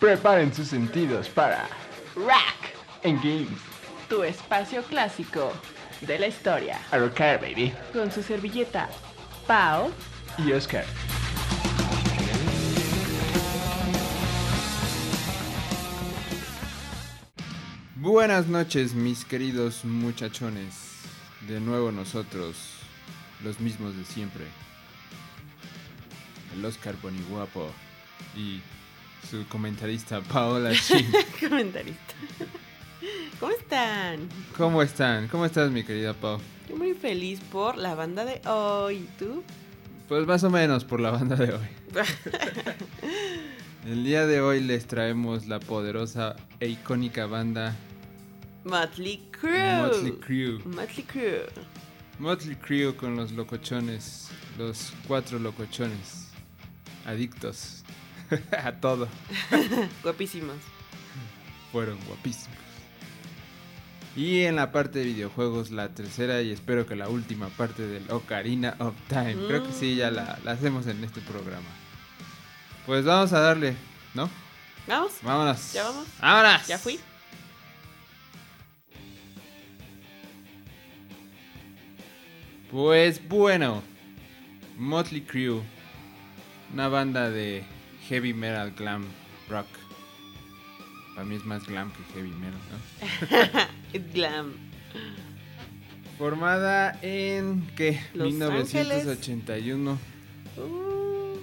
Preparen sus sentidos para Rack, En Games. tu espacio clásico de la historia. A rocar, baby. Con su servilleta Pau. Y Oscar. Buenas noches, mis queridos muchachones. De nuevo nosotros, los mismos de siempre. El Oscar Boniguapo y su comentarista Paola Chin. Comentarista. ¿Cómo están? ¿Cómo están? ¿Cómo estás, mi querida Pau? Estoy muy feliz por la banda de hoy. ¿Y tú? Pues más o menos por la banda de hoy. El día de hoy les traemos la poderosa e icónica banda Motley Crue. Motley Crue. Motley Crue. Motley Crue con los locochones, los cuatro locochones, adictos a todo, Guapísimos. fueron guapísimos. Y en la parte de videojuegos, la tercera y espero que la última parte del Ocarina of Time. Creo que sí, ya la, la hacemos en este programa. Pues vamos a darle, ¿no? ¿Vamos? Vámonos. ¿Ya vamos? ¡Vámonos! ¿Ya fui? Pues bueno, Motley Crue, una banda de heavy metal glam rock. Para mí es más glam que heavy metal, ¿no? Glam. Formada en ¿qué? Los 1981 Uh,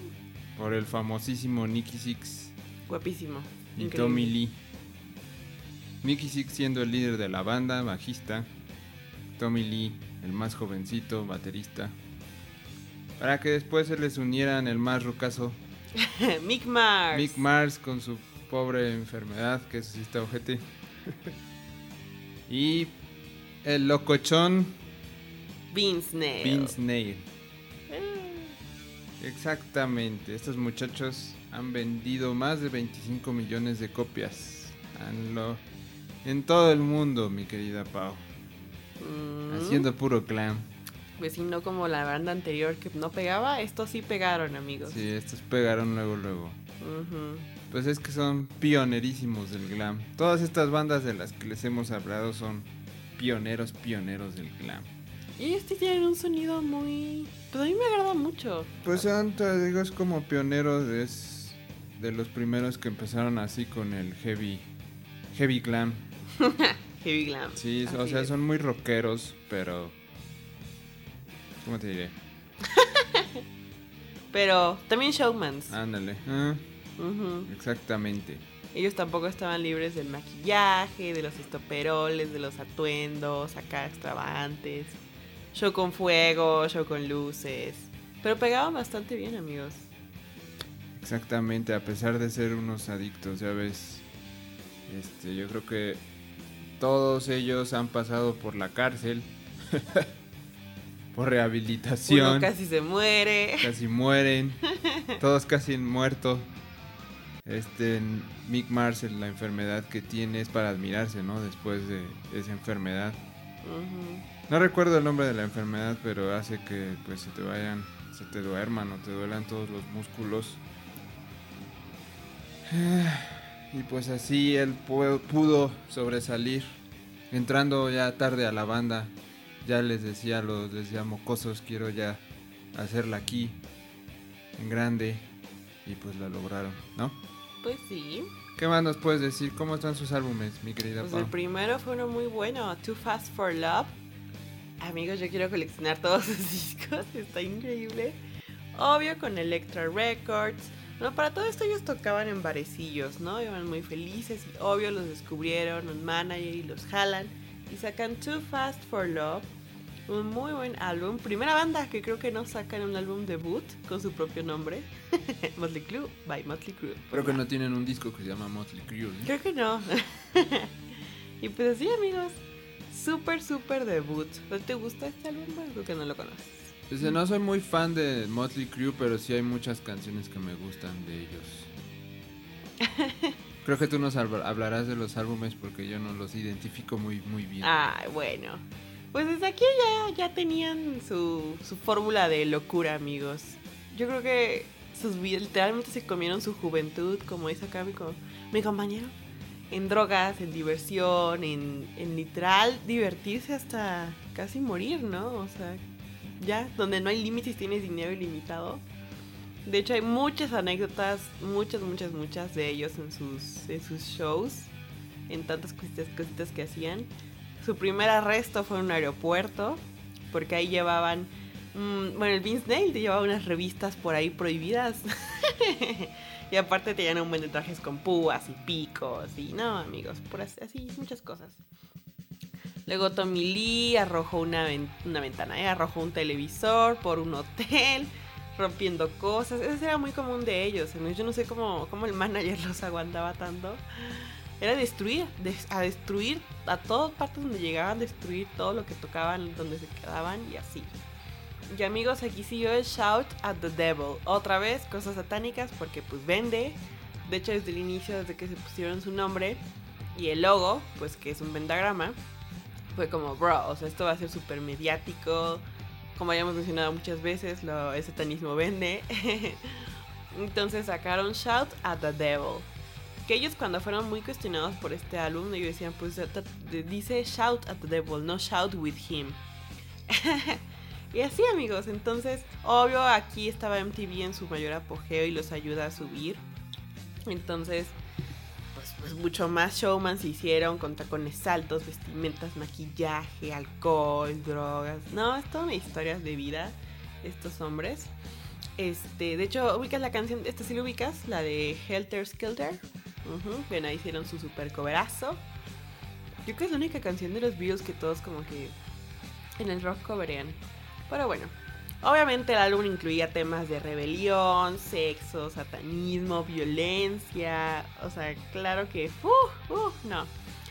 por el famosísimo Nicky Six guapísimo. y Increíble. Tommy Lee. Nicky Six siendo el líder de la banda, bajista. Tommy Lee, el más jovencito, baterista. Para que después se les unieran el más rucazo Mick Mars. Mick Mars con su pobre enfermedad, que eso sí está ojete. y el locochón Vince Neil. Vince. Eh, Exactamente, estos muchachos han vendido más de 25 millones de copias en todo el mundo, mi querida Pau. mm, Haciendo puro clan. Pues si no como la banda anterior que no pegaba, estos sí pegaron, amigos. Sí, estos pegaron luego, luego. Pues es que son pionerísimos del glam. Todas estas bandas de las que les hemos hablado son pioneros, pioneros del glam. Y este tienen un sonido muy... Pues a mí me agrada mucho. Pues son, te digo, es como pioneros, es de los primeros que empezaron así con el heavy, heavy glam. Heavy glam. Sí, o sea, es. son muy rockeros, pero... ¿Cómo te diré? Pero también showmans. Ándale. ah, Ujú. exactamente. Ellos tampoco estaban libres del maquillaje, de los estoperoles, de los atuendos acá extravagantes. Show con fuego, show con luces. Pero pegaban bastante bien, amigos. Exactamente, a pesar de ser unos adictos, ya ves. Este, yo creo que todos ellos han pasado por la cárcel. por rehabilitación. Uno casi se muere. casi mueren, todos casi han muerto. Este Mick Mars, la enfermedad que tiene es para admirarse, ¿no? Después de esa enfermedad. No recuerdo el nombre de la enfermedad, pero hace que pues se te vayan, se te duerman o te duelan todos los músculos. Y pues así él pu- pudo sobresalir, entrando ya tarde a la banda. Ya les decía los decía mocosos, quiero ya hacerla aquí, en grande, y pues la lograron, ¿no? Pues sí. ¿Qué más nos puedes decir? ¿Cómo están sus álbumes, mi querida Pues Pau? el primero fue uno muy bueno, Too Fast for Love. Amigos, yo quiero coleccionar todos sus discos, está increíble. Obvio con Electra Records. Bueno, para todo esto ellos tocaban en barecillos, ¿no? Iban muy felices y obvio los descubrieron un manager y los jalan y sacan Too Fast for Love. Un muy buen álbum. Primera banda que creo que no sacan un álbum debut con su propio nombre. Motley Crue by Motley Crue. Creo que no tienen un disco que se llama Motley Crue. ¿eh? Creo que no. y pues así, amigos. Súper, súper debut. ¿No te gusta este álbum? Bueno, creo que no lo conoces. Dice, no soy muy fan de Motley Crue, pero sí hay muchas canciones que me gustan de ellos. Creo que tú nos habl- hablarás de los álbumes porque yo no los identifico muy, muy bien. Ay, bueno. Pues desde aquí ya, ya tenían su, su fórmula de locura, amigos. Yo creo que literalmente se comieron su juventud, como dice acá mi, mi compañero, en drogas, en diversión, en, en literal divertirse hasta casi morir, ¿no? O sea, ya, donde no hay límites, tienes dinero ilimitado. De hecho, hay muchas anécdotas, muchas, muchas, muchas de ellos en sus, en sus shows, en tantas cositas, cositas que hacían. Su primer arresto fue en un aeropuerto, porque ahí llevaban, mm, bueno, el Vince Nail te llevaba unas revistas por ahí prohibidas. y aparte tenían un buen de trajes con púas y picos y no, amigos, por así, muchas cosas. Luego Tommy Lee arrojó una, ven- una ventana, ¿eh? arrojó un televisor por un hotel, rompiendo cosas. Eso era muy común de ellos. ¿no? Yo no sé cómo el manager los aguantaba tanto. Era destruir, des- a destruir a todas partes donde llegaban, destruir todo lo que tocaban, donde se quedaban y así. Y amigos, aquí siguió el Shout at the Devil. Otra vez, cosas satánicas porque pues vende. De hecho, desde el inicio, desde que se pusieron su nombre y el logo, pues que es un pentagrama, fue como, bro, o sea, esto va a ser súper mediático. Como ya hemos mencionado muchas veces, lo, el satanismo vende. Entonces sacaron Shout at the Devil. Que ellos cuando fueron muy cuestionados por este álbum, ellos decían, pues dice Shout at the Devil, no Shout with him. y así amigos, entonces, obvio, aquí estaba MTV en su mayor apogeo y los ayuda a subir. Entonces, pues, pues mucho más showman se hicieron con tacones altos, vestimentas, maquillaje, alcohol, drogas. No, es toda una historia de vida estos hombres. Este, de hecho, ubicas la canción, esta sí lo ubicas, la de Helter Skelter. Ujú, Bien, ahí hicieron su super coverazo. Yo creo que es la única canción de los Beatles que todos como que en el rock coverean. Pero bueno, obviamente el álbum incluía temas de rebelión, sexo, satanismo, violencia. O sea, claro que... Uh, uh, no.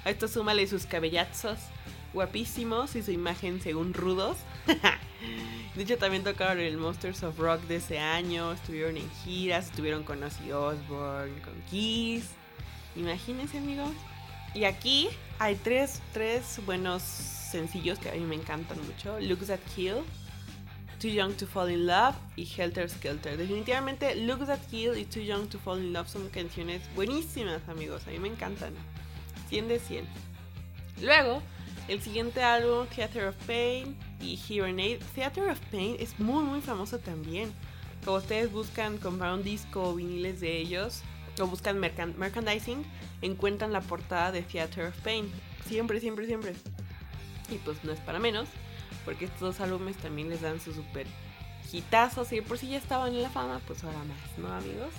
A esto súmale sus cabellazos guapísimos y su imagen según rudos. De hecho, también tocaron el Monsters of Rock de ese año. Estuvieron en giras, estuvieron con Ozzy Osbourne, con Kiss. Imagínense, amigos. Y aquí hay tres, tres buenos sencillos que a mí me encantan mucho. Looks That Kill, Too Young to Fall in Love y Helter Skelter. Definitivamente Looks That Kill y Too Young to Fall in Love son canciones buenísimas, amigos. A mí me encantan. 100 de 100. Luego, el siguiente álbum, Theater of Pain y Hearing Aid. Theater of Pain es muy, muy famoso también. Como ustedes buscan comprar un disco o viniles de ellos, o buscan merchandising, encuentran la portada de Theater of Pain. Siempre, siempre, siempre. Y pues no es para menos, porque estos dos álbumes también les dan su super hitazos. Y de por si ya estaban en la fama, pues ahora más, ¿no, amigos?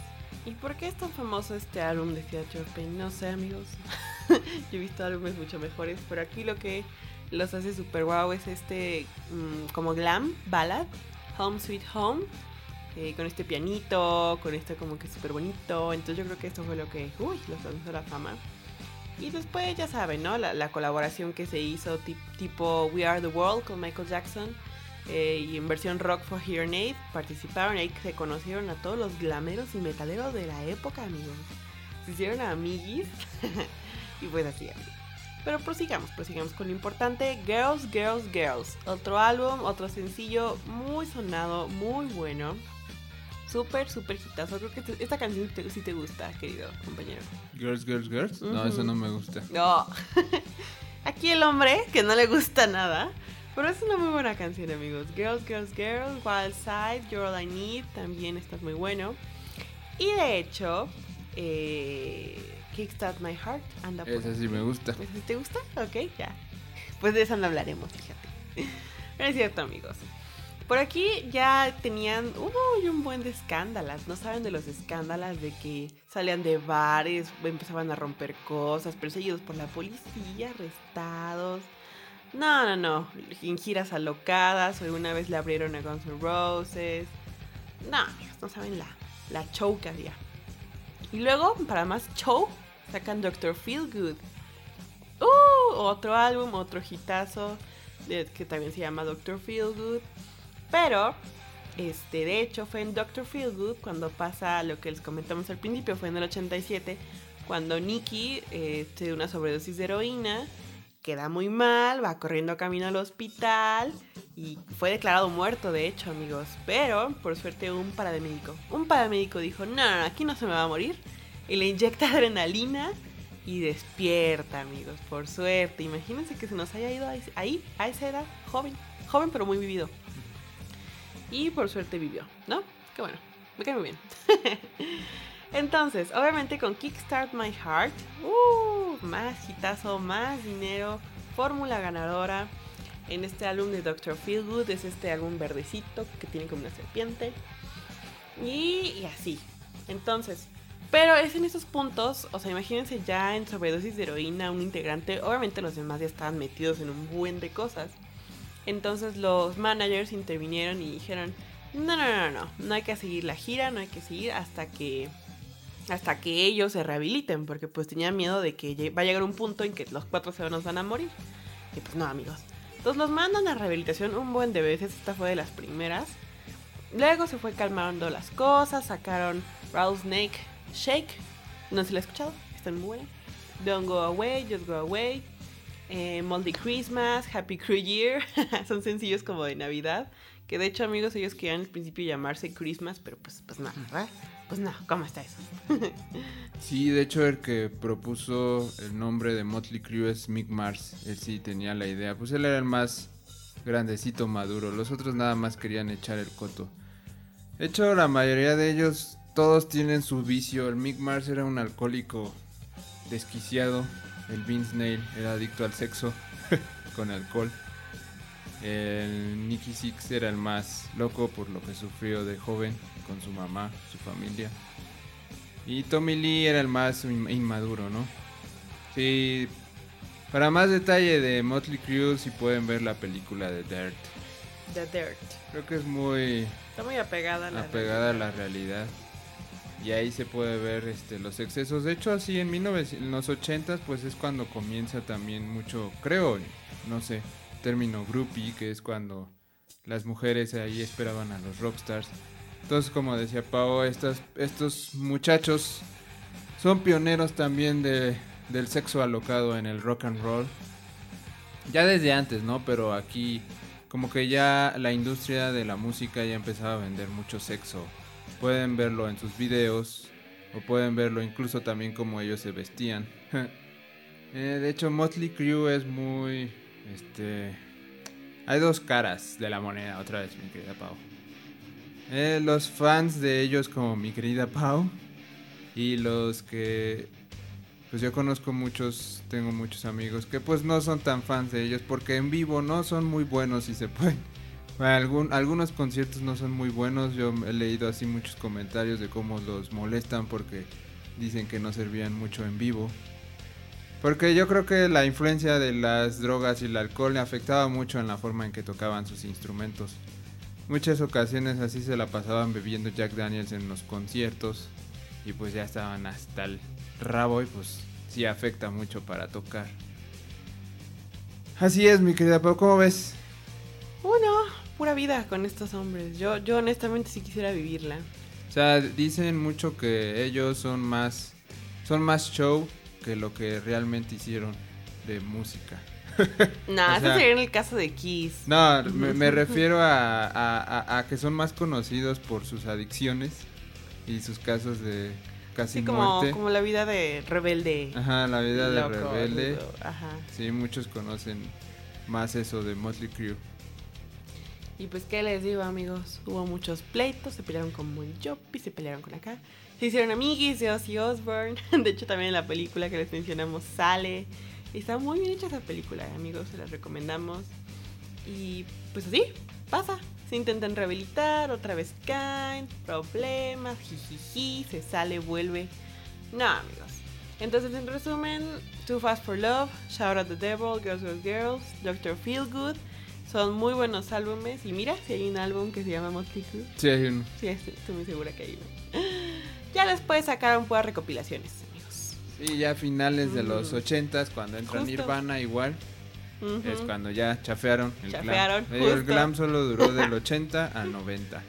¿Y por qué es tan famoso este álbum de Theater of Pain? No sé, amigos. Yo he visto álbumes mucho mejores, pero aquí lo que los hace super guau es este mm, como glam ballad, Home Sweet Home, eh, con este pianito, con este como que súper bonito. Entonces yo creo que esto fue lo que, uy, los lanzó a la fama. Y después ya saben, ¿no? La, la colaboración que se hizo tip- tipo We Are the World con Michael Jackson. eh, y en versión rock for Hearing Aid participaron ahí se conocieron a todos los glameros y metaleros de la época, amigos. Se hicieron amiguis. y pues así, amigos. Pero prosigamos, prosigamos con lo importante. Girls, Girls, Girls. Otro álbum, otro sencillo muy sonado, muy bueno. Súper, súper hitazo. Creo que te- esta canción te- sí te gusta, querido compañero. Girls, girls, girls. No, eso no me gusta. No. Aquí el hombre, que no le gusta nada. Pero es una muy buena canción, amigos. Girls, Girls, Girls, Wild Side, You're All I Need. También está muy bueno. Y de hecho, eh, Kickstart My Heart anda por Esa sí me gusta. ¿Esa sí ¿Te gusta? Ok, ya. Pues de esa no hablaremos, fíjate. Pero es cierto, amigos. Por aquí ya tenían un buen de escándalas. No saben de los escándalos de que salían de bares, empezaban a romper cosas, perseguidos por la policía, arrestados. No, no, no. En giras alocadas. O una vez le abrieron a Guns N' Roses. No, no saben la, la show que había. Y luego, para más show, sacan Doctor Feelgood. Uh, otro álbum, otro hitazo que también se llama Doctor Feelgood. Pero, este, de hecho, fue en Doctor Feelgood cuando pasa lo que les comentamos al principio, fue en el 87, cuando Nicky eh, tiene una sobredosis de heroína, queda muy mal, va corriendo camino al hospital Y fue declarado muerto, de hecho, amigos. Pero, por suerte, un paramédico. Un paramédico dijo, no, no, aquí no se me va a morir. Y le inyecta adrenalina y despierta, amigos. Por suerte. Imagínense que se nos haya ido ahí- ahí, a esa edad, joven. Joven, pero muy vivido. Y por suerte vivió, ¿no? Qué bueno. Me cae muy bien. Entonces, obviamente con Kickstart My Heart, uh, más hitazo, más dinero, fórmula ganadora. En este álbum de Dr. Feelgood es este álbum verdecito que tiene como una serpiente. Y, y así. Entonces, pero es en esos puntos, o sea, imagínense ya en sobredosis de heroína un integrante, obviamente los demás ya estaban metidos en un buen de cosas. Entonces los managers intervinieron y dijeron, no, no, no, no, no hay que seguir la gira, no hay que seguir hasta que hasta que ellos se rehabiliten, porque pues tenían miedo de que va a llegar un punto en que los cuatro se van a morir. Y pues no, amigos. Entonces los mandan a rehabilitación un buen de veces, esta fue de las primeras. Luego se fue calmando las cosas, sacaron Rattlesnake Shake, no se la he escuchado, está muy buena. Don't Go Away, Just Go Away, eh, Moldy Christmas, Happy Crew Year, son sencillos como de Navidad. Que de hecho, amigos, ellos querían al principio llamarse Christmas, pero pues, pues no, ¿verdad? Pues no, ¿cómo está eso? Sí, de hecho el que propuso el nombre de Motley Crue es Mick Mars. Él sí tenía la idea. Pues él era el más grandecito maduro. Los otros nada más querían echar el coto. De hecho, la mayoría de ellos, todos tienen su vicio. El Mick Mars era un alcohólico desquiciado. El Vince Neil era adicto al sexo con alcohol. El Nicky Six era el más loco por lo que sufrió de joven con su mamá, su familia. Y Tommy Lee era el más in- inmaduro, ¿no? Sí. Para más detalle de Motley Crue, si pueden ver la película de Dirt. The Dirt. Creo que es muy Está muy apegada a la apegada a la realidad. Y ahí se puede ver este, los excesos. De hecho, así en, 1900 en los 80 pues es cuando comienza también mucho, creo, no sé, término groupie, que es cuando las mujeres ahí esperaban a los rockstars. Entonces, como decía Pau, estas, estos muchachos son pioneros también de, del sexo alocado en el rock and roll. Ya desde antes, ¿no? Pero aquí como que ya la industria de la música ya empezaba a vender mucho sexo. Pueden verlo en sus videos o pueden verlo incluso también como ellos se vestían. Eh, de hecho, Motley Crue es muy, este, hay dos caras de la moneda. Otra vez, mi querida Pau. Eh, los fans de ellos como mi querida Pau y los que pues yo conozco muchos, tengo muchos amigos que pues no son tan fans de ellos porque en vivo no son muy buenos y se pueden. Algún- algunos conciertos no son muy buenos, yo he leído así muchos comentarios de cómo los molestan porque dicen que no servían mucho en vivo. Porque yo creo que la influencia de las drogas y el alcohol le afectaba mucho en la forma en que tocaban sus instrumentos. Muchas ocasiones así se la pasaban bebiendo Jack Daniels en los conciertos y pues ya estaban hasta el rabo y pues sí afecta mucho para tocar. Así es, mi querida Pau, ¿cómo ves? Uno, pura vida con estos hombres. Yo, yo honestamente sí quisiera vivirla. O sea, dicen mucho que ellos son más son más show que lo que realmente hicieron de música. Nah, O eso sería en el caso de Kiss. No, me, me refiero a, a- a- a que son más conocidos por sus adicciones y sus casos de casi Sí, como, muerte. como la vida de rebelde. Ajá, la vida de loco, rebelde. Ajá. Sí, muchos conocen más eso de Motley Crue. Y pues, ¿qué les digo, amigos? Hubo muchos pleitos, se pelearon con Bon Jovi, se pelearon con acá. Se hicieron amiguis de Ozzy Osbourne. De hecho, también en la película que les mencionamos sale. Está muy bien hecha esa película, amigos, se las recomendamos. Y pues así, pasa. Se intentan rehabilitar, otra vez caen, problemas, jijiji, se sale, vuelve. No, amigos. Entonces, en resumen, Too Fast for Love, Shout at the Devil, Girls Girls Girls, Doctor Feelgood. Son muy buenos álbumes. Y mira, si hay un álbum que se llama Motley Crue. Sí, hay un... Sí, estoy muy segura que hay uno. Ya después sacaron puras recopilaciones, amigos. Sí, ya a finales de los. 80s, cuando entra Justo. Nirvana igual, es cuando ya chafearon el Chafearon, glam. Eh, El glam solo duró del 80 al 90.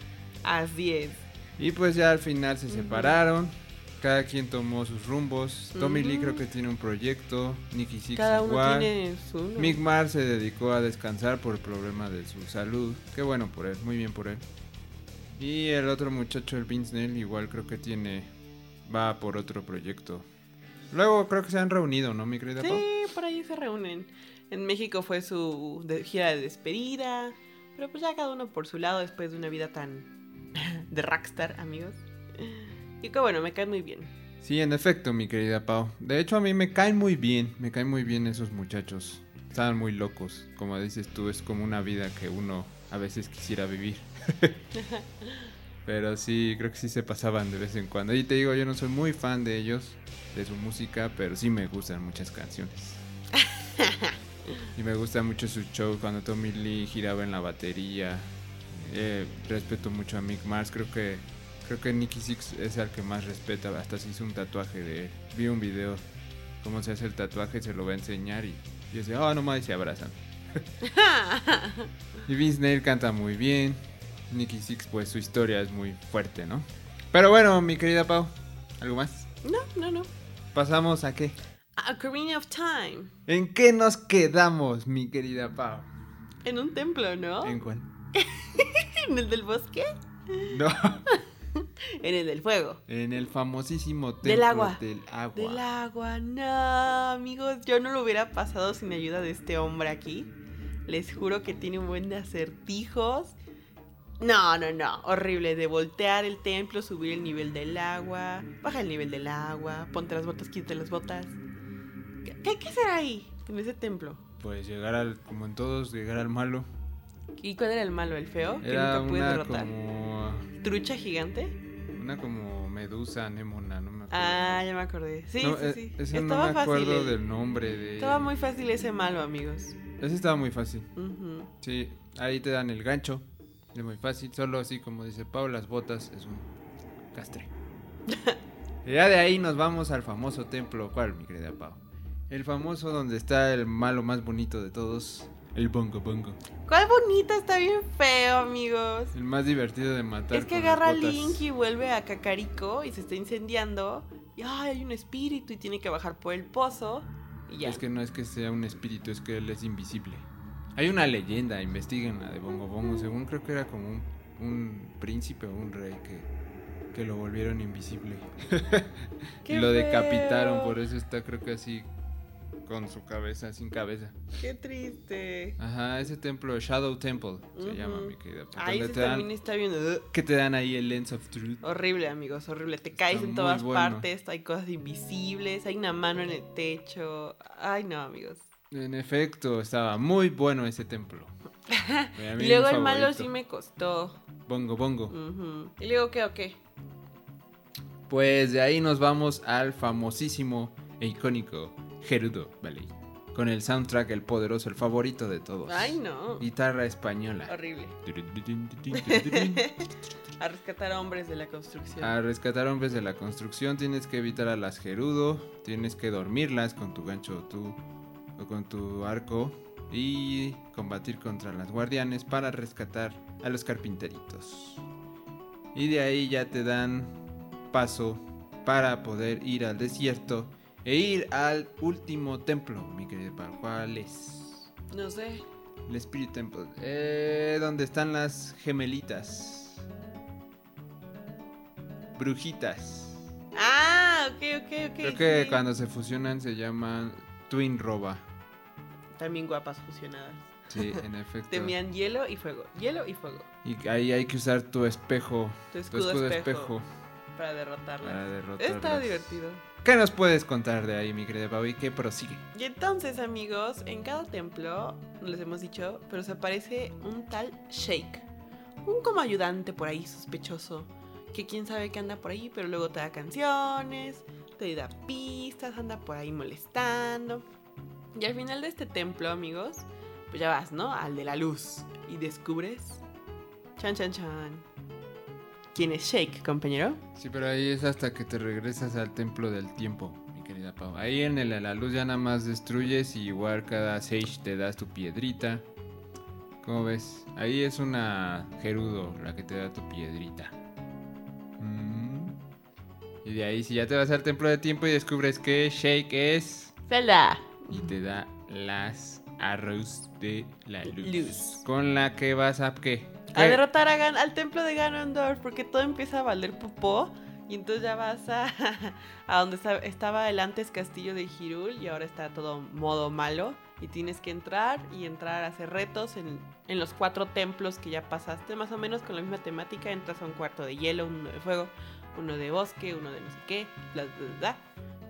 Así es. Y pues ya al final se separaron. Cada quien tomó sus rumbos. Tommy Lee creo que tiene un proyecto, Nicky Six Cada uno igual. tiene su. uno. Mick Mars se dedicó a descansar por el problema de su salud. Qué bueno por él, muy bien por él. Y el otro muchacho, el Vince Neil, igual creo que tiene. Va por otro proyecto. Luego creo que se han reunido, ¿no, mi querida Pau? Sí, por ahí se reúnen. En México fue su de- gira de despedida. Pero pues ya cada uno por su lado después de una vida tan de rockstar, amigos. Y que bueno, me cae muy bien. Sí, en efecto, mi querida Pau. De hecho, a mí me caen muy bien. Me caen muy bien esos muchachos. Estaban muy locos. Como dices tú, es como una vida que uno a veces quisiera vivir. Pero sí, creo que sí se pasaban de vez en cuando. Y te digo, yo no soy muy fan de ellos, de su música, pero sí me gustan muchas canciones. y me gusta mucho su show cuando Tommy Lee giraba en la batería. Eh, respeto mucho a Mick Mars, creo que creo que Nicky Six es el que más respeta, hasta se hizo un tatuaje de él. Vi un video cómo se hace el tatuaje, se lo va a enseñar y, y dice, oh no más y se abrazan. y Vince Neil canta muy bien. Nicky Six, pues su historia es muy fuerte, ¿no? Pero bueno, mi querida Pau, ¿algo más? No, no, no. Pasamos a qué? A Ocarina of Time. ¿En qué nos quedamos, mi querida Pau? En un templo, ¿no? ¿En cuál? ¿En el del bosque? No, En el del fuego. en el famosísimo templo Del agua. Del agua. Del agua, no, amigos, yo no lo hubiera pasado sin ayuda de este hombre aquí. Les juro que tiene un buen de acertijos. No, no, no, horrible, de voltear el templo, subir el nivel del agua, baja el nivel del agua, ponte las botas, quítate las botas. ¿Qué, qué hay que hacer ahí, en ese templo? Pues llegar al, como en todos, llegar al malo. ¿Y cuál era el malo, el feo? Que Era nunca pude derrotar. como... ¿Trucha gigante? Una como medusa anémona, no me acuerdo. Ah, ya me acordé. Sí, No, sí, eh, sí. ese Estaba no me acuerdo fácil. del nombre de... Estaba muy fácil ese malo, amigos. Ese estaba muy fácil. Sí, ahí te dan el gancho. Es muy fácil. Solo así como dice Pau, las botas es un castre. y ya de ahí nos vamos al famoso templo. ¿Cuál, mi querida Pau? El famoso donde está el malo más bonito de todos. El bongo bongo. ¿Cuál bonita? Está bien feo, amigos. El más divertido de matar. Es que con agarra a. Link y vuelve a Cacarico y se está incendiando. Y ay, hay un espíritu y tiene que bajar por el pozo. Y ya. Es que no es que sea un espíritu, es que él es invisible. Hay una leyenda, investiguen la de Bongo Bongo. Según creo que era como un, un príncipe o un rey que, que lo volvieron invisible. y ¡Qué lo decapitaron, por eso está creo que así con su cabeza, sin cabeza. Qué triste. Ajá, ese templo, Shadow Temple, se llama mi querida. Dan- también está ugh. que te dan ahí el Lens of Truth. Horrible, amigos, horrible. Te caes Está en todas bueno. partes, hay cosas invisibles, hay una mano en el techo. Ay, no, amigos. En efecto, estaba muy bueno ese templo. Y luego el malo sí me costó. Bongo Bongo. Y luego, ¿qué o qué? Pues de ahí nos vamos al famosísimo e icónico Gerudo Ballet. Con el soundtrack, el poderoso, el favorito de todos. Ay, no. Guitarra española. Horrible. A rescatar a hombres de la construcción. A rescatar hombres de la construcción tienes que evitar a las Gerudo, tienes que dormirlas con tu gancho o, tu, o con tu arco y combatir contra las guardianes para rescatar a los carpinteritos. Y de ahí ya te dan paso para poder ir al desierto e ir al último templo, mi querido Pau. ¿Cuál es? No sé. El Spirit Temple. Eh, donde están las gemelitas. Brujitas. Ah, ok, ok, ok. Creo que sí. cuando se fusionan se llaman Twin Roba. También guapas fusionadas. Sí, en efecto. Temían hielo y fuego. Hielo y fuego. Y ahí hay que usar tu espejo. Tu Tu escudo, escudo espejo, espejo Para derrotarlas. para derrotarlas. Está divertido. ¿Qué nos puedes contar de ahí, mi querida Pau? ¿Y qué prosigue? Y entonces, amigos, en cada templo, no les hemos dicho, pero se aparece un tal Shake. Un como ayudante por ahí sospechoso. Que quién sabe que anda por ahí, pero luego te da canciones, te da pistas, anda por ahí molestando. Y al final de este templo, amigos, pues ya vas, ¿no? Al de la luz. Y descubres. Chan, chan, chan. ¿Quién es Shake, compañero? Sí, pero ahí es hasta que te regresas al templo del tiempo, mi querida Pau. Ahí en el, la luz ya nada más destruyes y igual cada sage te das tu piedrita. ¿Cómo ves? Ahí es una Gerudo la que te da tu piedrita. Mm. Y de ahí si ya te vas al templo de tiempo y descubres que Shake es... Zelda. Y te da las arrows de la luz. Luz. Con la que vas a... ¿Qué? A ¿Qué? derrotar a Gan al templo de Ganondorf porque todo empieza a valer popó. Y entonces ya vas a, a donde esta- estaba el antes castillo de Hyrule y ahora está todo modo malo. Y tienes que entrar y entrar a hacer retos en, en los cuatro templos que ya pasaste, más o menos con la misma temática. Entras a un cuarto de hielo, uno de fuego, uno de bosque, uno de no sé qué, bla, bla, bla.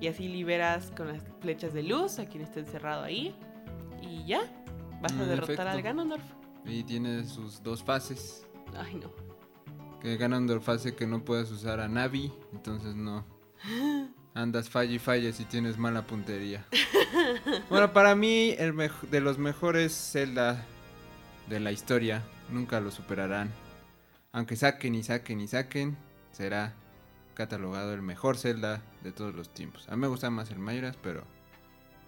Y así liberas con las flechas de luz a quien esté encerrado ahí. Y ya, vas a En derrotar efecto. al Ganondorf. Y tiene sus dos fases. Ay, no. Que Ganondorf hace que no puedas usar a Navi. Entonces no... Andas falla y falla si tienes mala puntería. bueno, para mí, el de los mejores Zelda de la historia, nunca lo superarán. Aunque saquen y saquen y saquen, será catalogado el mejor Zelda de todos los tiempos. A mí me gusta más el Majora's, pero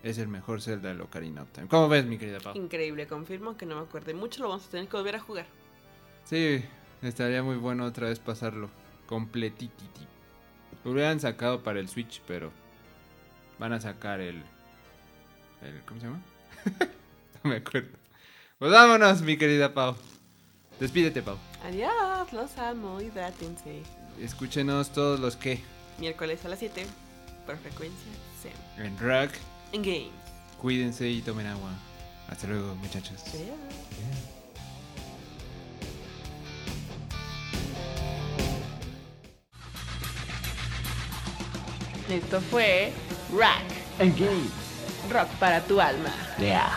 es el mejor Zelda de Ocarina of Time. ¿Cómo ves, mi querida Pau? Increíble, confirmo que no me acuerde mucho, lo vamos a tener que volver a jugar. Sí, estaría muy bueno otra vez pasarlo completititi. Lo hubieran sacado para el Switch, pero van a sacar el, el ¿cómo se llama? no me acuerdo. Pues vámonos, mi querida Pau. Despídete, Pau. Adiós, los amo, hidrátense. Escúchenos todos los que Miércoles a las 7, por frecuencia SEM. en Rock. En Games. Cuídense y tomen agua. Hasta luego, muchachos. Esto fue Rack, Engage. rock para tu alma. Yeah.